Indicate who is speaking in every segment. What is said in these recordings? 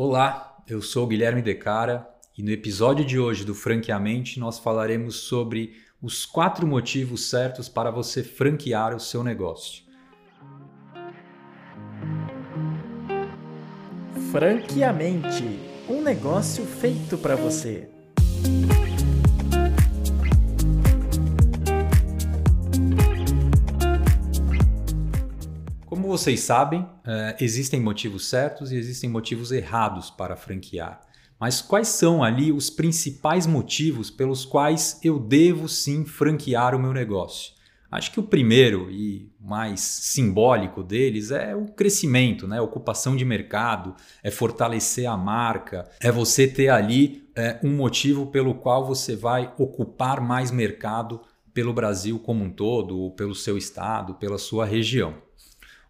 Speaker 1: Olá, eu sou Guilherme Decara e no episódio de hoje do Franqueamente nós falaremos sobre os quatro motivos certos para você franquear o seu negócio.
Speaker 2: Franqueamente um negócio feito para você.
Speaker 1: Como vocês sabem, é, existem motivos certos e existem motivos errados para franquear. Mas quais são ali os principais motivos pelos quais eu devo sim franquear o meu negócio? Acho que o primeiro e mais simbólico deles é o crescimento, né? Ocupação de mercado, é fortalecer a marca, é você ter ali é, um motivo pelo qual você vai ocupar mais mercado pelo Brasil como um todo, ou pelo seu estado, pela sua região.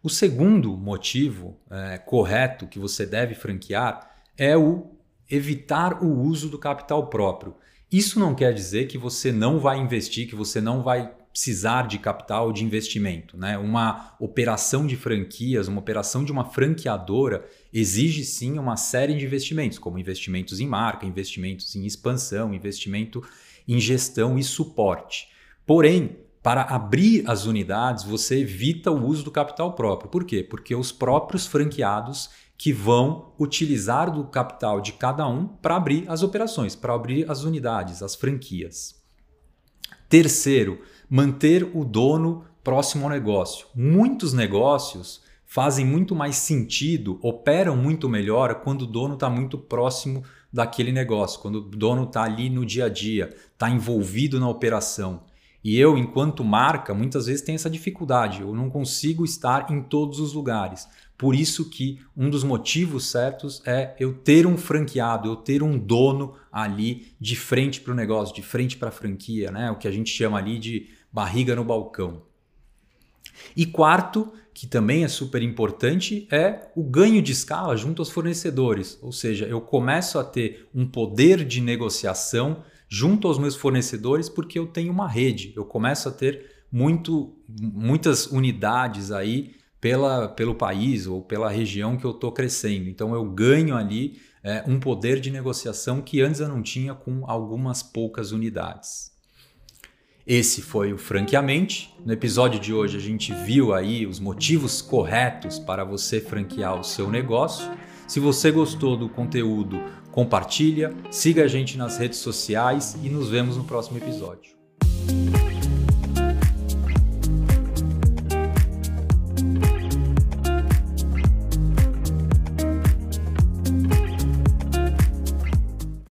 Speaker 1: O segundo motivo é, correto que você deve franquear é o evitar o uso do capital próprio. Isso não quer dizer que você não vai investir, que você não vai precisar de capital de investimento. Né? Uma operação de franquias, uma operação de uma franqueadora exige sim uma série de investimentos, como investimentos em marca, investimentos em expansão, investimento em gestão e suporte. Porém, para abrir as unidades, você evita o uso do capital próprio. Por quê? Porque os próprios franqueados que vão utilizar do capital de cada um para abrir as operações, para abrir as unidades, as franquias. Terceiro, manter o dono próximo ao negócio. Muitos negócios fazem muito mais sentido, operam muito melhor quando o dono está muito próximo daquele negócio, quando o dono está ali no dia a dia, está envolvido na operação. E eu, enquanto marca, muitas vezes tenho essa dificuldade. Eu não consigo estar em todos os lugares. Por isso que um dos motivos certos é eu ter um franqueado, eu ter um dono ali de frente para o negócio, de frente para a franquia, né? O que a gente chama ali de barriga no balcão. E quarto, que também é super importante, é o ganho de escala junto aos fornecedores. Ou seja, eu começo a ter um poder de negociação junto aos meus fornecedores porque eu tenho uma rede. Eu começo a ter muito, muitas unidades aí pela, pelo país ou pela região que eu estou crescendo. Então eu ganho ali é, um poder de negociação que antes eu não tinha com algumas poucas unidades. Esse foi o Franqueamente. No episódio de hoje a gente viu aí os motivos corretos para você franquear o seu negócio. Se você gostou do conteúdo, compartilha, siga a gente nas redes sociais e nos vemos no próximo episódio.